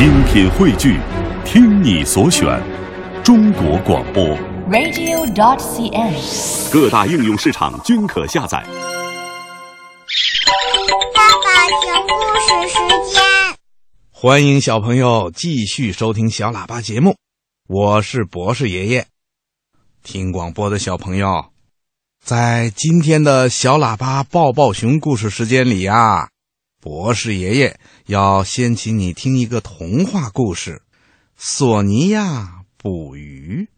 精品汇聚，听你所选，中国广播。radio.dot.cn，。各大应用市场均可下载。爸爸讲故事时间。欢迎小朋友继续收听小喇叭节目，我是博士爷爷。听广播的小朋友，在今天的小喇叭抱抱熊故事时间里呀、博士爷爷要先请你听一个童话故事《索尼娅捕鱼》。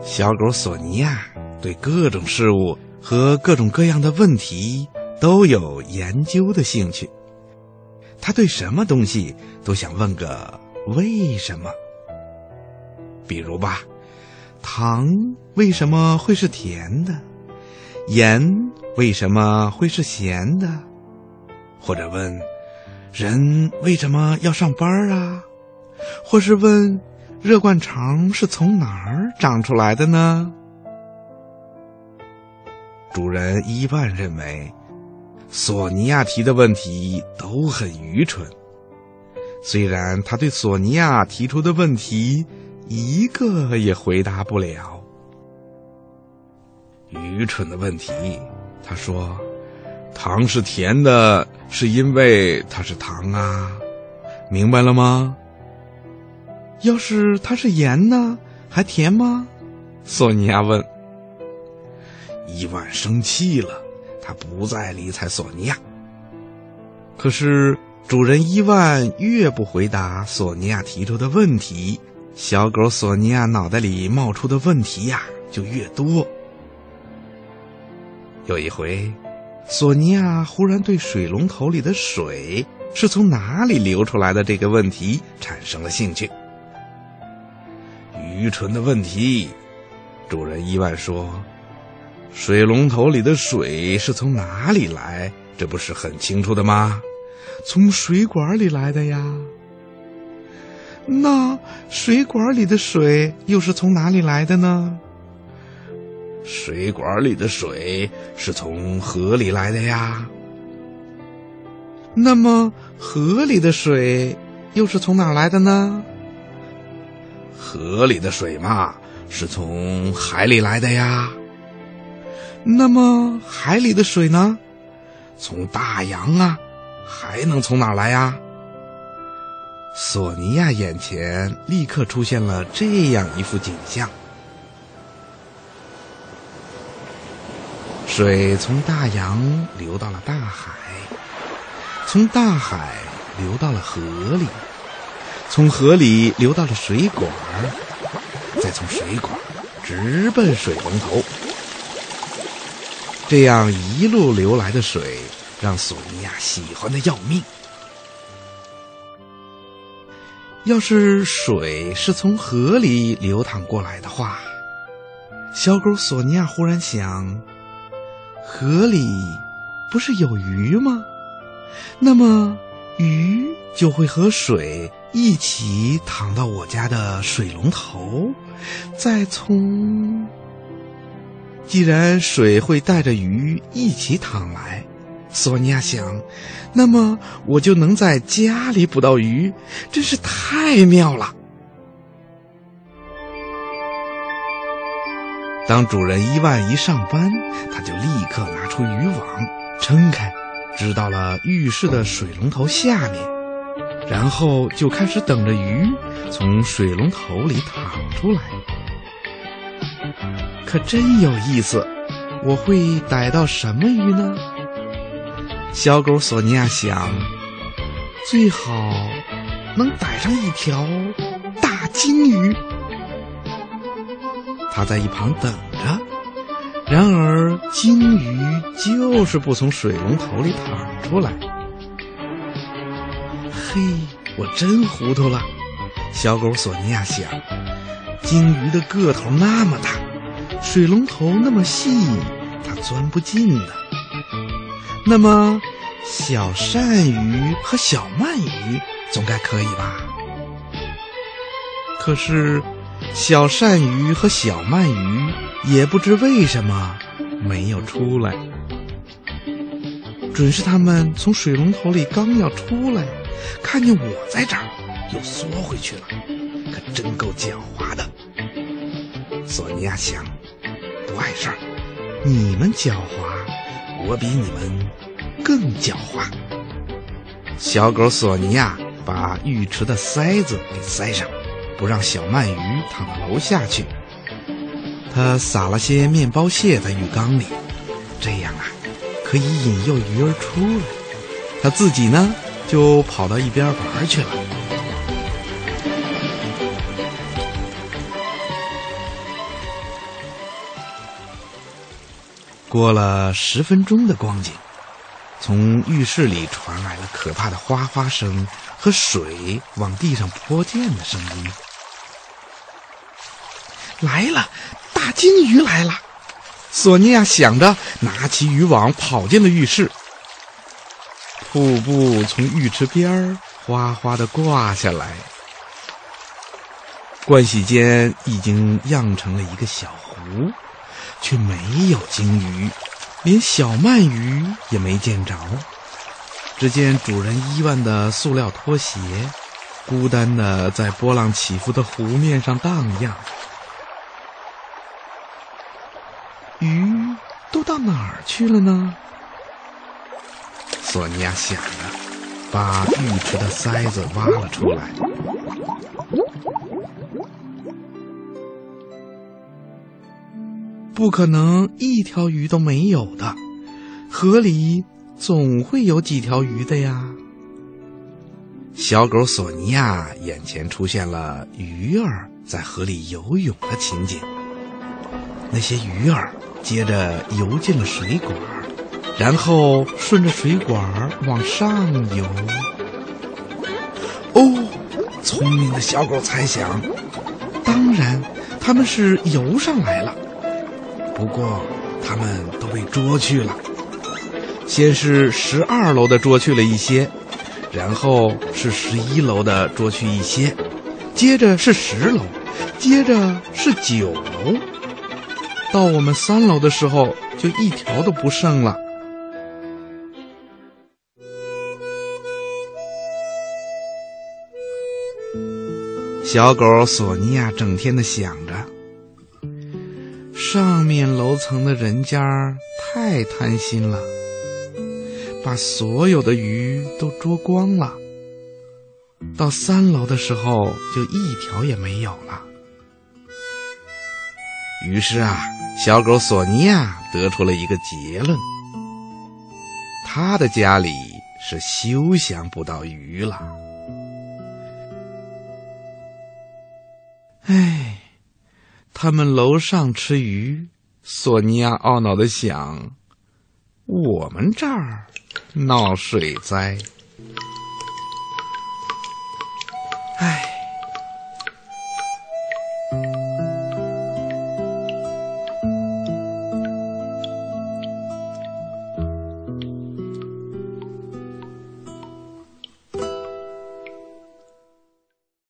小狗索尼娅对各种事物和各种各样的问题都有研究的兴趣。他对什么东西都想问个为什么。比如吧，糖为什么会是甜的？盐为什么会是咸的？或者问人为什么要上班啊？或是问热灌肠是从哪儿长出来的呢？主人伊万认为，索尼娅提的问题都很愚蠢。虽然他对索尼娅提出的问题一个也回答不了。愚蠢的问题，他说：“糖是甜的，是因为它是糖啊，明白了吗？”要是它是盐呢，还甜吗？索尼娅问。伊万生气了，他不再理睬索尼娅。可是主人伊万越不回答索尼娅提出的问题，小狗索尼娅脑袋里冒出的问题呀就越多。有一回，索尼娅忽然对水龙头里的水是从哪里流出来的这个问题产生了兴趣。愚蠢的问题，主人伊万说：“水龙头里的水是从哪里来？这不是很清楚的吗？从水管里来的呀。那水管里的水又是从哪里来的呢？水管里的水是从河里来的呀。那么河里的水又是从哪儿来的呢？河里的水嘛，是从海里来的呀。那么海里的水呢？从大洋啊，还能从哪儿来呀？索尼娅眼前立刻出现了这样一幅景象：水从大洋流到了大海，从大海流到了河里。从河里流到了水管，再从水管直奔水龙头。这样一路流来的水，让索尼娅喜欢的要命。要是水是从河里流淌过来的话，小狗索尼娅忽然想：河里不是有鱼吗？那么鱼就会和水。一起淌到我家的水龙头，再从……既然水会带着鱼一起淌来，索尼娅想，那么我就能在家里捕到鱼，真是太妙了。当主人伊万一上班，他就立刻拿出渔网，撑开，支到了浴室的水龙头下面。然后就开始等着鱼从水龙头里淌出来。可真有意思，我会逮到什么鱼呢？小狗索尼娅想，最好能逮上一条大金鱼。他在一旁等着，然而金鱼就是不从水龙头里淌出来。嘿，我真糊涂了。小狗索尼娅想，金鱼的个头那么大，水龙头那么细，它钻不进的。那么，小鳝鱼和小鳗鱼总该可以吧？可是，小鳝鱼和小鳗鱼也不知为什么没有出来。准是他们从水龙头里刚要出来，看见我在这儿，又缩回去了，可真够狡猾的。索尼娅想，不碍事儿，你们狡猾，我比你们更狡猾。小狗索尼娅把浴池的塞子给塞上，不让小鳗鱼躺楼下去。他撒了些面包屑在浴缸里，这样啊，可以引诱鱼儿出来。他自己呢，就跑到一边玩去了。过了十分钟的光景。从浴室里传来了可怕的哗哗声和水往地上泼溅的声音。来了，大金鱼来了！索尼娅想着，拿起渔网跑进了浴室。瀑布从浴池边儿哗哗的挂下来，盥洗间已经漾成了一个小湖，却没有鲸鱼。连小鳗鱼也没见着，只见主人伊万的塑料拖鞋，孤单的在波浪起伏的湖面上荡漾。鱼都到哪儿去了呢？索尼娅想着，把浴池的塞子挖了出来。不可能一条鱼都没有的，河里总会有几条鱼的呀。小狗索尼娅眼前出现了鱼儿在河里游泳的情景。那些鱼儿接着游进了水管，然后顺着水管往上游。哦，聪明的小狗猜想，当然，他们是游上来了。不过，他们都被捉去了。先是十二楼的捉去了一些，然后是十一楼的捉去一些，接着是十楼，接着是九楼。到我们三楼的时候，就一条都不剩了。小狗索尼娅整天的想着。上面楼层的人家太贪心了，把所有的鱼都捉光了。到三楼的时候，就一条也没有了。于是啊，小狗索尼娅得出了一个结论：他的家里是休想不到鱼了。唉。他们楼上吃鱼，索尼娅懊恼的想：“我们这儿闹水灾。”